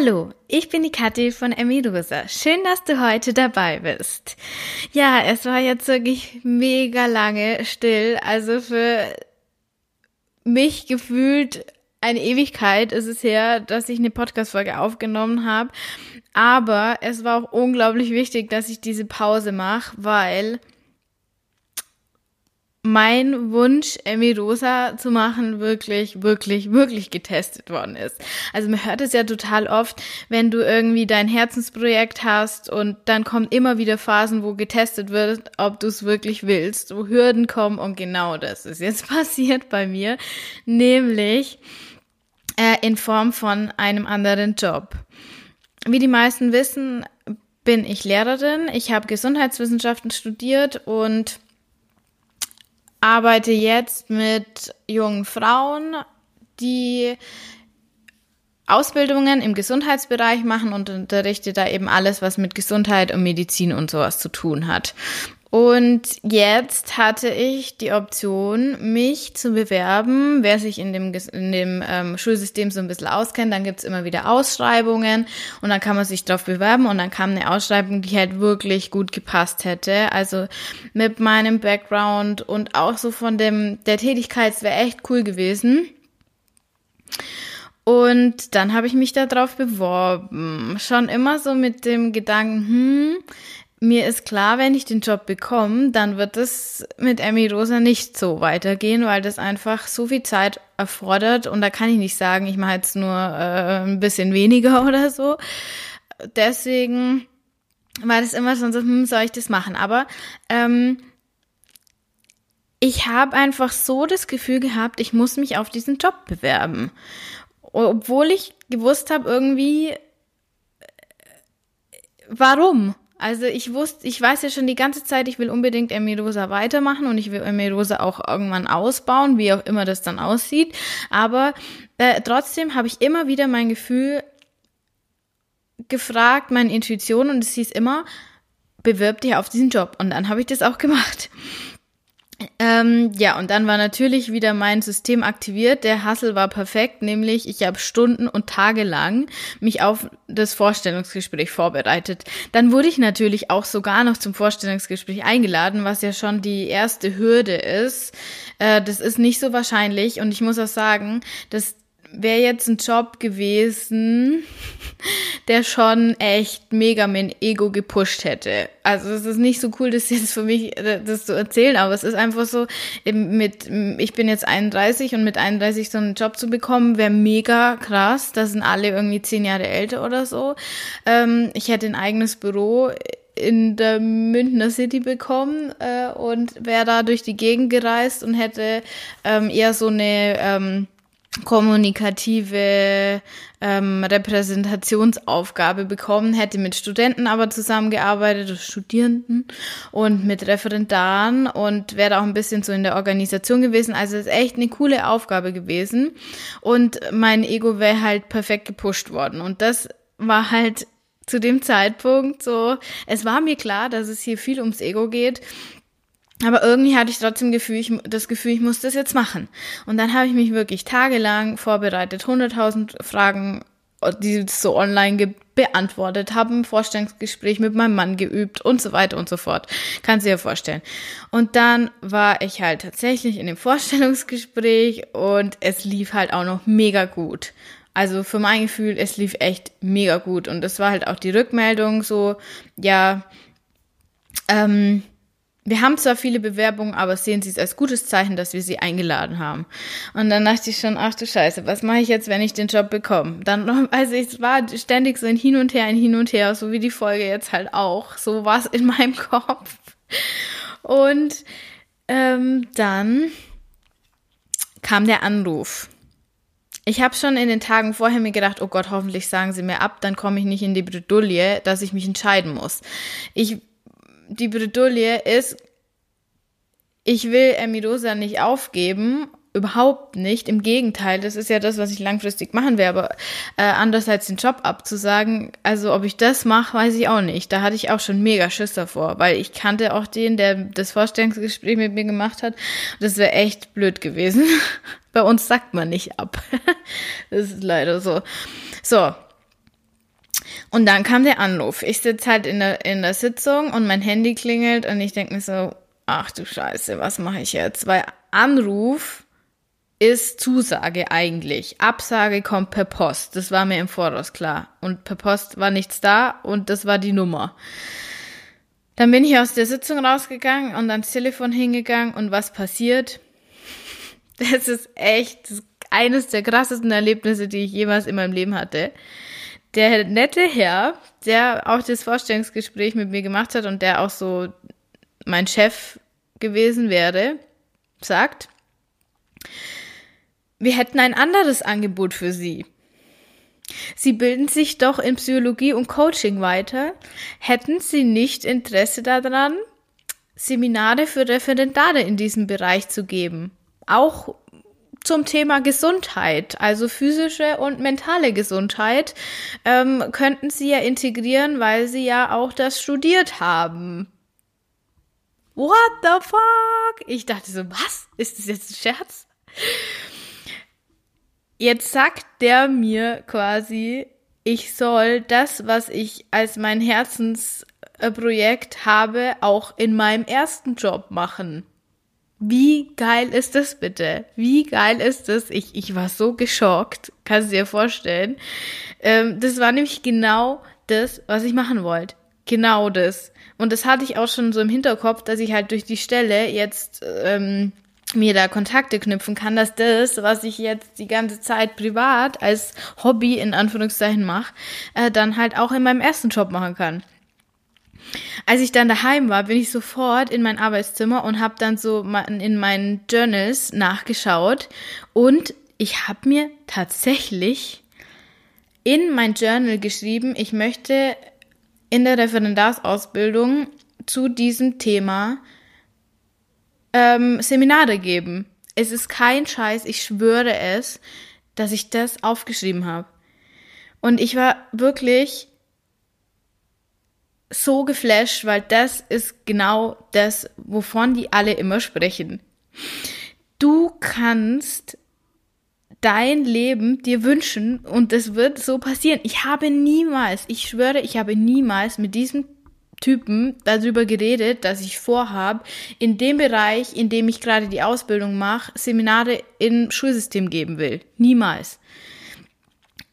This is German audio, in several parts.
Hallo, ich bin die Kathi von Emidosa. Schön, dass du heute dabei bist. Ja, es war jetzt wirklich mega lange still. Also für mich gefühlt eine Ewigkeit ist es her, dass ich eine Podcast-Folge aufgenommen habe. Aber es war auch unglaublich wichtig, dass ich diese Pause mache, weil mein Wunsch, Emmy Rosa zu machen, wirklich, wirklich, wirklich getestet worden ist. Also man hört es ja total oft, wenn du irgendwie dein Herzensprojekt hast und dann kommen immer wieder Phasen, wo getestet wird, ob du es wirklich willst, wo Hürden kommen und genau das ist jetzt passiert bei mir, nämlich äh, in Form von einem anderen Job. Wie die meisten wissen, bin ich Lehrerin. Ich habe Gesundheitswissenschaften studiert und arbeite jetzt mit jungen Frauen, die Ausbildungen im Gesundheitsbereich machen und unterrichte da eben alles, was mit Gesundheit und Medizin und sowas zu tun hat. Und jetzt hatte ich die Option, mich zu bewerben. Wer sich in dem, in dem ähm, Schulsystem so ein bisschen auskennt, dann gibt's immer wieder Ausschreibungen und dann kann man sich drauf bewerben und dann kam eine Ausschreibung, die halt wirklich gut gepasst hätte. Also mit meinem Background und auch so von dem der Tätigkeit wäre echt cool gewesen. Und dann habe ich mich da drauf beworben. Schon immer so mit dem Gedanken, hm, mir ist klar, wenn ich den Job bekomme, dann wird es mit Emmy Rosa nicht so weitergehen, weil das einfach so viel Zeit erfordert und da kann ich nicht sagen, ich mache jetzt nur äh, ein bisschen weniger oder so. Deswegen war das immer so, hm, soll ich das machen? Aber ähm, ich habe einfach so das Gefühl gehabt, ich muss mich auf diesen Job bewerben. Obwohl ich gewusst habe, irgendwie, äh, warum? Also ich wusste, ich weiß ja schon die ganze Zeit, ich will unbedingt Emirosa weitermachen und ich will Emirosa auch irgendwann ausbauen, wie auch immer das dann aussieht. Aber äh, trotzdem habe ich immer wieder mein Gefühl gefragt, meine Intuition und es hieß immer, bewirb dich auf diesen Job. Und dann habe ich das auch gemacht. Ähm, ja, und dann war natürlich wieder mein System aktiviert. Der Hassel war perfekt, nämlich ich habe Stunden und Tage lang mich auf das Vorstellungsgespräch vorbereitet. Dann wurde ich natürlich auch sogar noch zum Vorstellungsgespräch eingeladen, was ja schon die erste Hürde ist. Äh, das ist nicht so wahrscheinlich und ich muss auch sagen, dass wäre jetzt ein Job gewesen, der schon echt mega mein Ego gepusht hätte. Also es ist nicht so cool, das jetzt für mich äh, das zu erzählen, aber es ist einfach so, mit, ich bin jetzt 31 und mit 31 so einen Job zu bekommen, wäre mega krass. Da sind alle irgendwie zehn Jahre älter oder so. Ähm, ich hätte ein eigenes Büro in der Münchner City bekommen äh, und wäre da durch die Gegend gereist und hätte ähm, eher so eine ähm, kommunikative ähm, Repräsentationsaufgabe bekommen, hätte mit Studenten aber zusammengearbeitet, Studierenden und mit Referendaren und wäre auch ein bisschen so in der Organisation gewesen. Also es ist echt eine coole Aufgabe gewesen. Und mein Ego wäre halt perfekt gepusht worden. Und das war halt zu dem Zeitpunkt so, es war mir klar, dass es hier viel ums Ego geht aber irgendwie hatte ich trotzdem Gefühl, ich, das Gefühl, ich muss das jetzt machen. Und dann habe ich mich wirklich tagelang vorbereitet, 100.000 Fragen, die es so online gibt, beantwortet, habe ein Vorstellungsgespräch mit meinem Mann geübt und so weiter und so fort. Kannst du dir vorstellen. Und dann war ich halt tatsächlich in dem Vorstellungsgespräch und es lief halt auch noch mega gut. Also für mein Gefühl, es lief echt mega gut. Und das war halt auch die Rückmeldung so, ja, ähm, wir haben zwar viele Bewerbungen, aber sehen Sie es als gutes Zeichen, dass wir Sie eingeladen haben. Und dann dachte ich schon, ach du Scheiße, was mache ich jetzt, wenn ich den Job bekomme? Dann also es war ständig so ein Hin und Her, ein Hin und Her, so wie die Folge jetzt halt auch. So war es in meinem Kopf. Und ähm, dann kam der Anruf. Ich habe schon in den Tagen vorher mir gedacht, oh Gott, hoffentlich sagen sie mir ab, dann komme ich nicht in die Bredouille, dass ich mich entscheiden muss. Ich die Bredouille ist, ich will Emidosa nicht aufgeben, überhaupt nicht. Im Gegenteil, das ist ja das, was ich langfristig machen werde. Aber äh, anders als den Job abzusagen, also ob ich das mache, weiß ich auch nicht. Da hatte ich auch schon mega Schiss davor, weil ich kannte auch den, der das Vorstellungsgespräch mit mir gemacht hat. Das wäre echt blöd gewesen. Bei uns sagt man nicht ab. das ist leider so. So, Und dann kam der Anruf. Ich sitze halt in der, in der Sitzung und mein Handy klingelt und ich denke mir so, ach du Scheiße, was mache ich jetzt? Weil Anruf ist Zusage eigentlich. Absage kommt per Post. Das war mir im Voraus klar. Und per Post war nichts da und das war die Nummer. Dann bin ich aus der Sitzung rausgegangen und ans Telefon hingegangen und was passiert? Das ist echt eines der krassesten Erlebnisse, die ich jemals in meinem Leben hatte. Der nette Herr, der auch das Vorstellungsgespräch mit mir gemacht hat und der auch so mein Chef gewesen wäre, sagt, wir hätten ein anderes Angebot für Sie. Sie bilden sich doch in Psychologie und Coaching weiter. Hätten Sie nicht Interesse daran, Seminare für Referendare in diesem Bereich zu geben? Auch zum Thema Gesundheit, also physische und mentale Gesundheit, ähm, könnten Sie ja integrieren, weil Sie ja auch das studiert haben. What the fuck? Ich dachte so, was? Ist das jetzt ein Scherz? Jetzt sagt der mir quasi, ich soll das, was ich als mein Herzensprojekt habe, auch in meinem ersten Job machen. Wie geil ist das bitte? Wie geil ist das? Ich, ich war so geschockt, kannst du dir vorstellen. Ähm, das war nämlich genau das, was ich machen wollte. Genau das. Und das hatte ich auch schon so im Hinterkopf, dass ich halt durch die Stelle jetzt ähm, mir da Kontakte knüpfen kann, dass das, was ich jetzt die ganze Zeit privat als Hobby in Anführungszeichen mache, äh, dann halt auch in meinem ersten Job machen kann. Als ich dann daheim war, bin ich sofort in mein Arbeitszimmer und habe dann so in meinen Journals nachgeschaut und ich habe mir tatsächlich in mein Journal geschrieben, ich möchte in der Referendarsausbildung zu diesem Thema ähm, Seminare geben. Es ist kein Scheiß, ich schwöre es, dass ich das aufgeschrieben habe. Und ich war wirklich so geflasht, weil das ist genau das, wovon die alle immer sprechen. Du kannst dein Leben dir wünschen und es wird so passieren. Ich habe niemals, ich schwöre, ich habe niemals mit diesem Typen darüber geredet, dass ich vorhabe, in dem Bereich, in dem ich gerade die Ausbildung mache, Seminare im Schulsystem geben will. Niemals.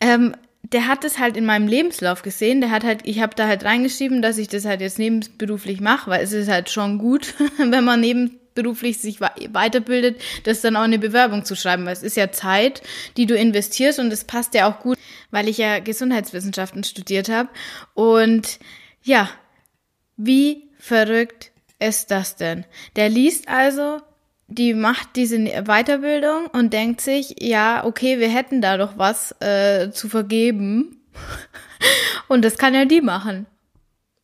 Ähm, der hat es halt in meinem Lebenslauf gesehen. Der hat halt, ich habe da halt reingeschrieben, dass ich das halt jetzt nebenberuflich mache, weil es ist halt schon gut, wenn man nebenberuflich sich weiterbildet, das dann auch eine Bewerbung zu schreiben, weil es ist ja Zeit, die du investierst und es passt ja auch gut, weil ich ja Gesundheitswissenschaften studiert habe und ja, wie verrückt ist das denn? Der liest also, die macht diese Weiterbildung und denkt sich, ja, okay, wir hätten da doch was äh, zu vergeben. und das kann ja die machen.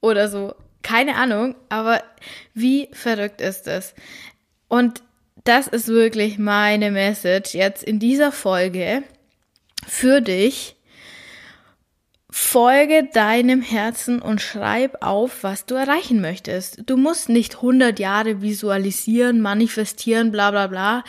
Oder so. Keine Ahnung, aber wie verrückt ist das? Und das ist wirklich meine Message jetzt in dieser Folge für dich Folge deinem Herzen und schreib auf, was du erreichen möchtest. Du musst nicht 100 Jahre visualisieren, manifestieren, bla bla bla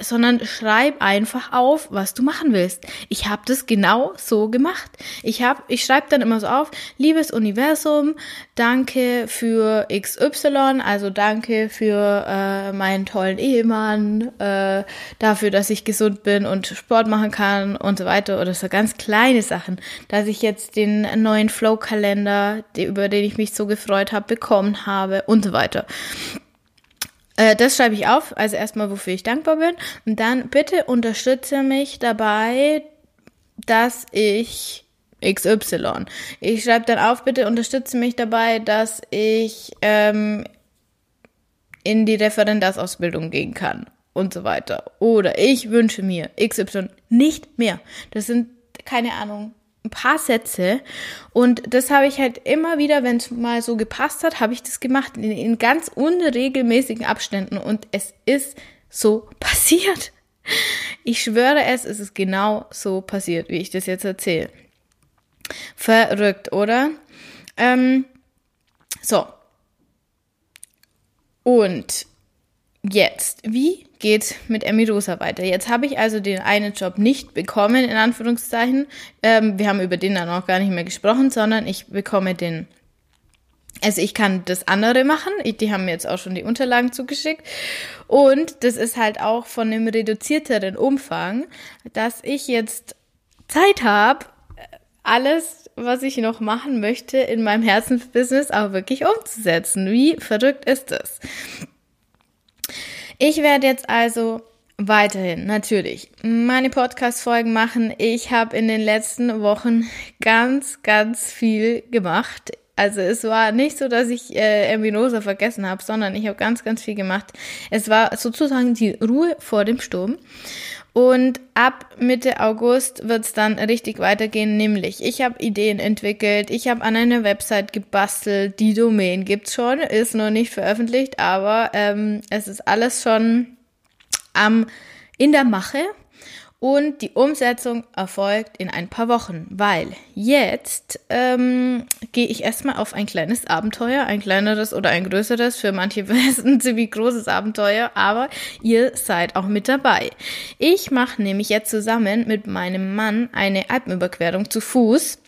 sondern schreib einfach auf, was du machen willst. Ich habe das genau so gemacht. Ich habe, ich schreibe dann immer so auf, liebes Universum, danke für XY, also danke für äh, meinen tollen Ehemann, äh, dafür, dass ich gesund bin und Sport machen kann und so weiter oder so ganz kleine Sachen, dass ich jetzt den neuen Flow-Kalender, über den ich mich so gefreut habe, bekommen habe und so weiter. Äh, das schreibe ich auf, also erstmal, wofür ich dankbar bin. Und dann bitte unterstütze mich dabei, dass ich XY. Ich schreibe dann auf, bitte unterstütze mich dabei, dass ich ähm, in die Referendarsausbildung gehen kann und so weiter. Oder ich wünsche mir XY nicht mehr. Das sind, keine Ahnung, ein paar Sätze und das habe ich halt immer wieder, wenn es mal so gepasst hat, habe ich das gemacht in, in ganz unregelmäßigen Abständen und es ist so passiert. Ich schwöre es, es ist genau so passiert, wie ich das jetzt erzähle. Verrückt, oder? Ähm, so. Und jetzt, wie geht's mit Emirosa weiter? Jetzt habe ich also den einen Job nicht bekommen, in Anführungszeichen. Ähm, wir haben über den dann auch gar nicht mehr gesprochen, sondern ich bekomme den also ich kann das andere machen. Die haben mir jetzt auch schon die Unterlagen zugeschickt. Und das ist halt auch von einem reduzierteren Umfang, dass ich jetzt Zeit habe, alles, was ich noch machen möchte, in meinem Herzensbusiness auch wirklich umzusetzen. Wie verrückt ist das? Ich werde jetzt also weiterhin natürlich meine Podcast-Folgen machen. Ich habe in den letzten Wochen ganz, ganz viel gemacht. Also es war nicht so, dass ich äh, Embinosa vergessen habe, sondern ich habe ganz, ganz viel gemacht. Es war sozusagen die Ruhe vor dem Sturm. Und ab Mitte August wird es dann richtig weitergehen, nämlich ich habe Ideen entwickelt, ich habe an einer Website gebastelt, die Domain gibt's schon, ist noch nicht veröffentlicht, aber ähm, es ist alles schon am in der Mache. Und die Umsetzung erfolgt in ein paar Wochen, weil jetzt ähm, gehe ich erstmal auf ein kleines Abenteuer, ein kleineres oder ein größeres, für manche ein ziemlich großes Abenteuer, aber ihr seid auch mit dabei. Ich mache nämlich jetzt zusammen mit meinem Mann eine Alpenüberquerung zu Fuß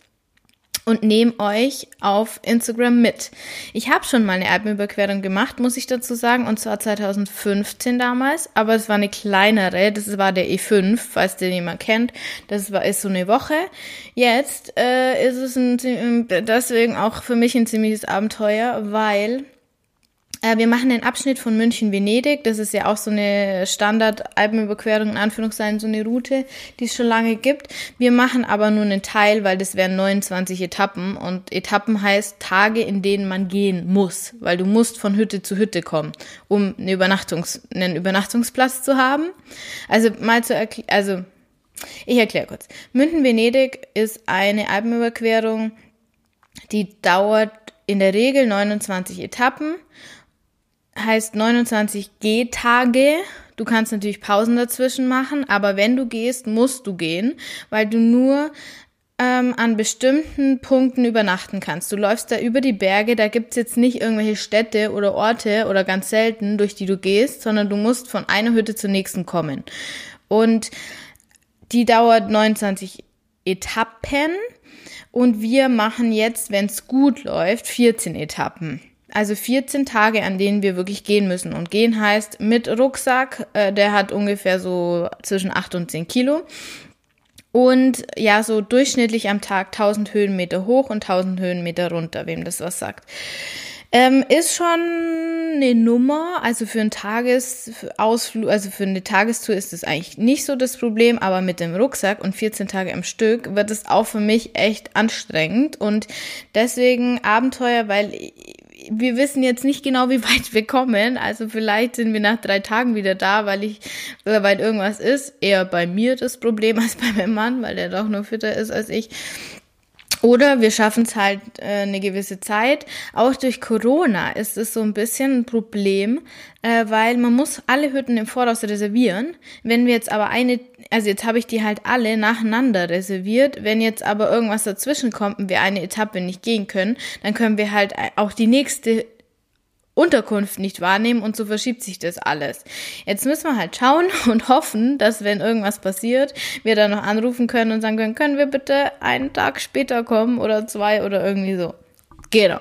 und nehme euch auf Instagram mit. Ich habe schon mal eine Alpenüberquerung gemacht, muss ich dazu sagen, und zwar 2015 damals, aber es war eine kleinere, das war der E5, falls den jemand kennt. Das war ist so eine Woche. Jetzt äh, ist es ein, deswegen auch für mich ein ziemliches Abenteuer, weil wir machen den Abschnitt von München-Venedig. Das ist ja auch so eine Standard-Alpenüberquerung, in Anführungszeichen, so eine Route, die es schon lange gibt. Wir machen aber nur einen Teil, weil das wären 29 Etappen. Und Etappen heißt Tage, in denen man gehen muss. Weil du musst von Hütte zu Hütte kommen, um eine Übernachtungs-, einen Übernachtungsplatz zu haben. Also mal zu erklären, also ich erkläre kurz. München-Venedig ist eine Alpenüberquerung, die dauert in der Regel 29 Etappen heißt 29 Gehtage. Du kannst natürlich Pausen dazwischen machen, aber wenn du gehst, musst du gehen, weil du nur ähm, an bestimmten Punkten übernachten kannst. Du läufst da über die Berge, da gibt's jetzt nicht irgendwelche Städte oder Orte oder ganz selten, durch die du gehst, sondern du musst von einer Hütte zur nächsten kommen. Und die dauert 29 Etappen und wir machen jetzt, wenn's gut läuft, 14 Etappen. Also 14 Tage, an denen wir wirklich gehen müssen. Und gehen heißt mit Rucksack, äh, der hat ungefähr so zwischen 8 und 10 Kilo. Und ja, so durchschnittlich am Tag 1000 Höhenmeter hoch und 1000 Höhenmeter runter, wem das was sagt. Ähm, ist schon eine Nummer, also für einen Tagesausflug, also für eine Tagestour ist das eigentlich nicht so das Problem, aber mit dem Rucksack und 14 Tage am Stück wird es auch für mich echt anstrengend und deswegen Abenteuer, weil wir wissen jetzt nicht genau, wie weit wir kommen. Also vielleicht sind wir nach drei Tagen wieder da, weil ich, weil irgendwas ist. Eher bei mir das Problem als bei meinem Mann, weil der doch nur fitter ist als ich. Oder wir schaffen es halt äh, eine gewisse Zeit. Auch durch Corona ist es so ein bisschen ein Problem, äh, weil man muss alle Hütten im Voraus reservieren. Wenn wir jetzt aber eine, also jetzt habe ich die halt alle nacheinander reserviert. Wenn jetzt aber irgendwas dazwischen kommt und wir eine Etappe nicht gehen können, dann können wir halt auch die nächste Unterkunft nicht wahrnehmen und so verschiebt sich das alles. Jetzt müssen wir halt schauen und hoffen, dass wenn irgendwas passiert, wir dann noch anrufen können und sagen können, können wir bitte einen Tag später kommen oder zwei oder irgendwie so. Genau.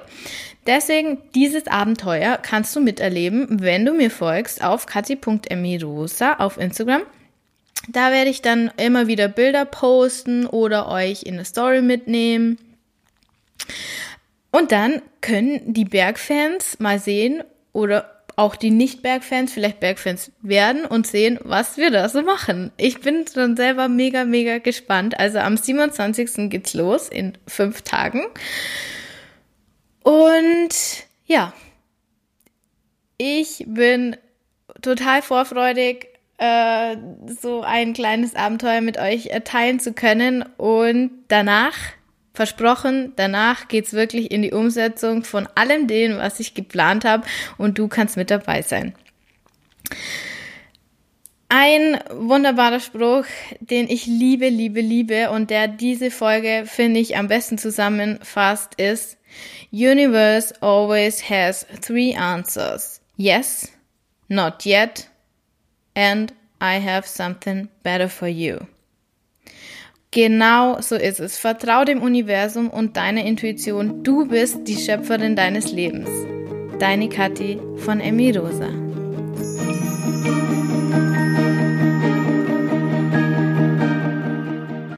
Deswegen, dieses Abenteuer kannst du miterleben, wenn du mir folgst auf kati.emirosa auf Instagram. Da werde ich dann immer wieder Bilder posten oder euch in eine Story mitnehmen. Und dann können die Bergfans mal sehen oder auch die Nicht-Bergfans vielleicht Bergfans werden und sehen, was wir da so machen. Ich bin schon selber mega, mega gespannt. Also am 27. geht's los in fünf Tagen. Und ja, ich bin total vorfreudig, äh, so ein kleines Abenteuer mit euch teilen zu können. Und danach Versprochen, danach geht's wirklich in die Umsetzung von allem dem, was ich geplant habe und du kannst mit dabei sein. Ein wunderbarer Spruch, den ich liebe, liebe, liebe und der diese Folge, finde ich, am besten zusammenfasst, ist Universe always has three answers. Yes, not yet and I have something better for you. Genau so ist es. Vertrau dem Universum und deiner Intuition. Du bist die Schöpferin deines Lebens. Deine Kathi von Emi Rosa.